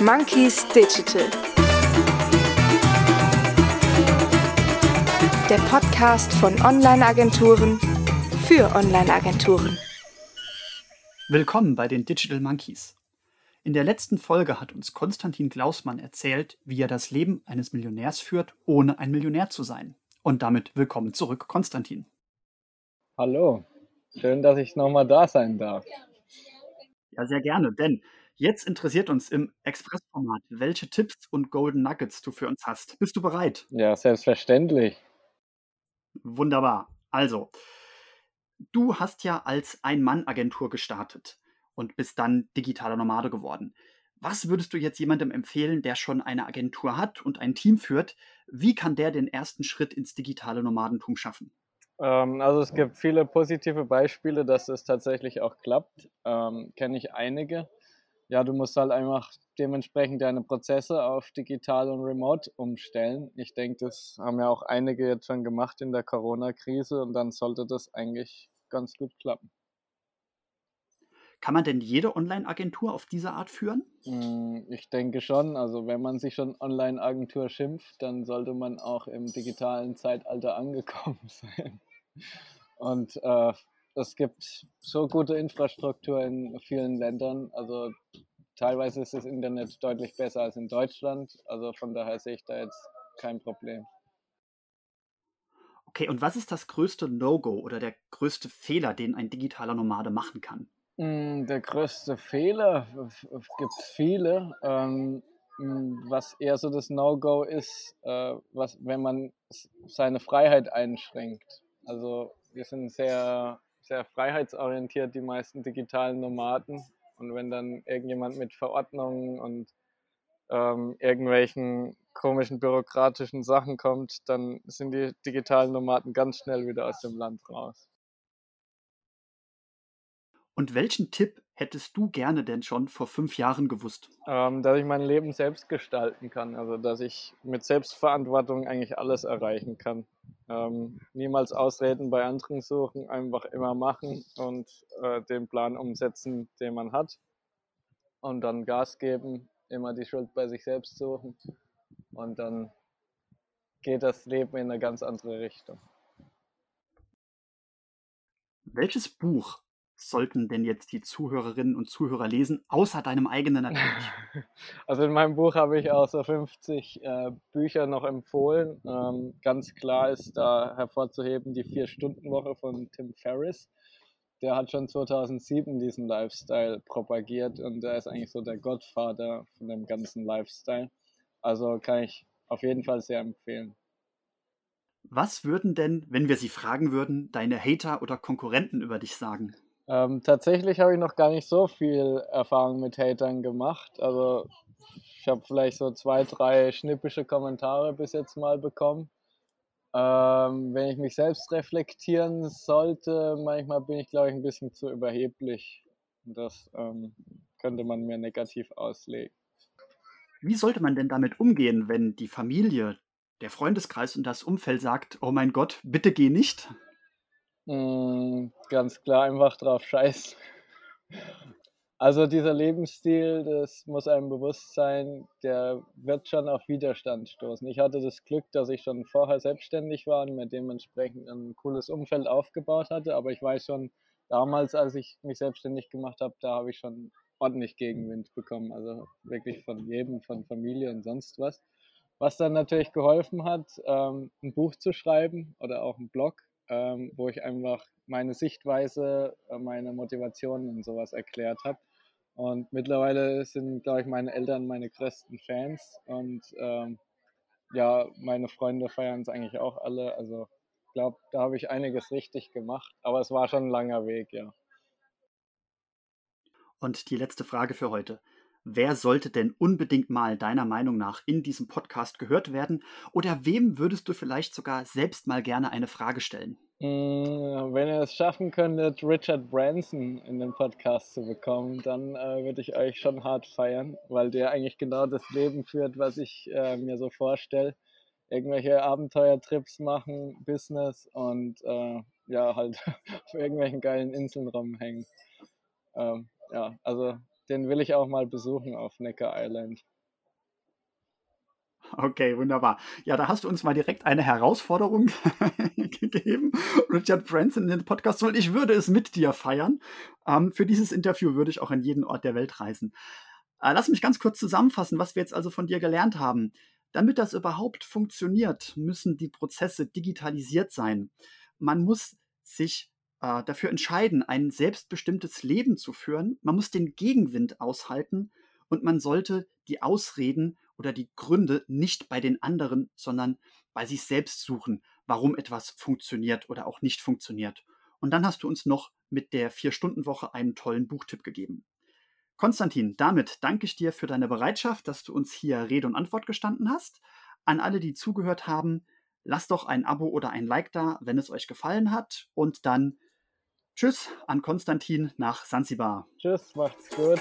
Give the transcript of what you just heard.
Monkeys Digital. Der Podcast von Online-Agenturen für Online-Agenturen. Willkommen bei den Digital Monkeys. In der letzten Folge hat uns Konstantin Klausmann erzählt, wie er das Leben eines Millionärs führt, ohne ein Millionär zu sein. Und damit willkommen zurück, Konstantin. Hallo, schön, dass ich nochmal da sein darf. Ja, sehr gerne, denn jetzt interessiert uns im Expressformat, welche Tipps und Golden Nuggets du für uns hast. Bist du bereit? Ja, selbstverständlich. Wunderbar. Also, du hast ja als Ein-Mann-Agentur gestartet und bist dann digitaler Nomade geworden. Was würdest du jetzt jemandem empfehlen, der schon eine Agentur hat und ein Team führt? Wie kann der den ersten Schritt ins digitale Nomadentum schaffen? Ähm, also es gibt viele positive Beispiele, dass es tatsächlich auch klappt. Ähm, Kenne ich einige. Ja, du musst halt einfach dementsprechend deine Prozesse auf digital und remote umstellen. Ich denke, das haben ja auch einige jetzt schon gemacht in der Corona-Krise und dann sollte das eigentlich ganz gut klappen. Kann man denn jede Online-Agentur auf diese Art führen? Mm, ich denke schon. Also wenn man sich schon Online-Agentur schimpft, dann sollte man auch im digitalen Zeitalter angekommen sein. Und äh, es gibt so gute Infrastruktur in vielen Ländern. Also teilweise ist das Internet deutlich besser als in Deutschland. Also von daher sehe ich da jetzt kein Problem. Okay, und was ist das größte No-Go oder der größte Fehler, den ein digitaler Nomade machen kann? Mm, der größte Fehler gibt es viele. Ähm, mm, was eher so das No-Go ist, äh, was, wenn man seine Freiheit einschränkt. Also wir sind sehr, sehr freiheitsorientiert, die meisten digitalen Nomaden. Und wenn dann irgendjemand mit Verordnungen und ähm, irgendwelchen komischen bürokratischen Sachen kommt, dann sind die digitalen Nomaden ganz schnell wieder aus dem Land raus. Und welchen Tipp hättest du gerne denn schon vor fünf Jahren gewusst? Ähm, dass ich mein Leben selbst gestalten kann, also dass ich mit Selbstverantwortung eigentlich alles erreichen kann. Ähm, niemals Ausreden bei anderen suchen, einfach immer machen und äh, den Plan umsetzen, den man hat. Und dann Gas geben, immer die Schuld bei sich selbst suchen. Und dann geht das Leben in eine ganz andere Richtung. Welches Buch sollten denn jetzt die Zuhörerinnen und Zuhörer lesen, außer deinem eigenen natürlich? Also in meinem Buch habe ich auch so 50 äh, Bücher noch empfohlen. Ähm, ganz klar ist da hervorzuheben die Vier-Stunden-Woche von Tim Ferriss. Der hat schon 2007 diesen Lifestyle propagiert und der ist eigentlich so der Gottvater von dem ganzen Lifestyle. Also kann ich auf jeden Fall sehr empfehlen. Was würden denn, wenn wir sie fragen würden, deine Hater oder Konkurrenten über dich sagen? Ähm, tatsächlich habe ich noch gar nicht so viel Erfahrung mit Hatern gemacht. Also ich habe vielleicht so zwei, drei schnippische Kommentare bis jetzt mal bekommen. Ähm, wenn ich mich selbst reflektieren sollte, manchmal bin ich, glaube ich, ein bisschen zu überheblich. Das ähm, könnte man mir negativ auslegen. Wie sollte man denn damit umgehen, wenn die Familie, der Freundeskreis und das Umfeld sagt, oh mein Gott, bitte geh nicht? Mm, ganz klar einfach drauf scheißen. Also dieser Lebensstil, das muss einem bewusst sein, der wird schon auf Widerstand stoßen. Ich hatte das Glück, dass ich schon vorher selbstständig war und mir dementsprechend ein cooles Umfeld aufgebaut hatte, aber ich weiß schon, damals, als ich mich selbstständig gemacht habe, da habe ich schon ordentlich Gegenwind bekommen, also wirklich von jedem, von Familie und sonst was. Was dann natürlich geholfen hat, ähm, ein Buch zu schreiben oder auch einen Blog, ähm, wo ich einfach meine Sichtweise, äh, meine Motivation und sowas erklärt habe. Und mittlerweile sind, glaube ich, meine Eltern meine größten Fans und ähm, ja, meine Freunde feiern es eigentlich auch alle. Also ich glaube, da habe ich einiges richtig gemacht, aber es war schon ein langer Weg, ja. Und die letzte Frage für heute. Wer sollte denn unbedingt mal deiner Meinung nach in diesem Podcast gehört werden? Oder wem würdest du vielleicht sogar selbst mal gerne eine Frage stellen? Mm, wenn ihr es schaffen könntet, Richard Branson in den Podcast zu bekommen, dann äh, würde ich euch schon hart feiern, weil der eigentlich genau das Leben führt, was ich äh, mir so vorstelle. Irgendwelche Abenteuertrips machen, Business und äh, ja, halt auf irgendwelchen geilen Inseln rumhängen. Ähm, ja, also den will ich auch mal besuchen auf Necker Island. Okay, wunderbar. Ja, da hast du uns mal direkt eine Herausforderung gegeben. Richard Branson in den Podcast soll. Ich würde es mit dir feiern. Ähm, für dieses Interview würde ich auch an jeden Ort der Welt reisen. Äh, lass mich ganz kurz zusammenfassen, was wir jetzt also von dir gelernt haben. Damit das überhaupt funktioniert, müssen die Prozesse digitalisiert sein. Man muss sich äh, dafür entscheiden, ein selbstbestimmtes Leben zu führen. Man muss den Gegenwind aushalten und man sollte die Ausreden oder die Gründe nicht bei den anderen, sondern bei sich selbst suchen, warum etwas funktioniert oder auch nicht funktioniert. Und dann hast du uns noch mit der Vier-Stunden-Woche einen tollen Buchtipp gegeben. Konstantin, damit danke ich dir für deine Bereitschaft, dass du uns hier Rede und Antwort gestanden hast. An alle, die zugehört haben, lasst doch ein Abo oder ein Like da, wenn es euch gefallen hat. Und dann Tschüss an Konstantin nach Sansibar. Tschüss, macht's gut.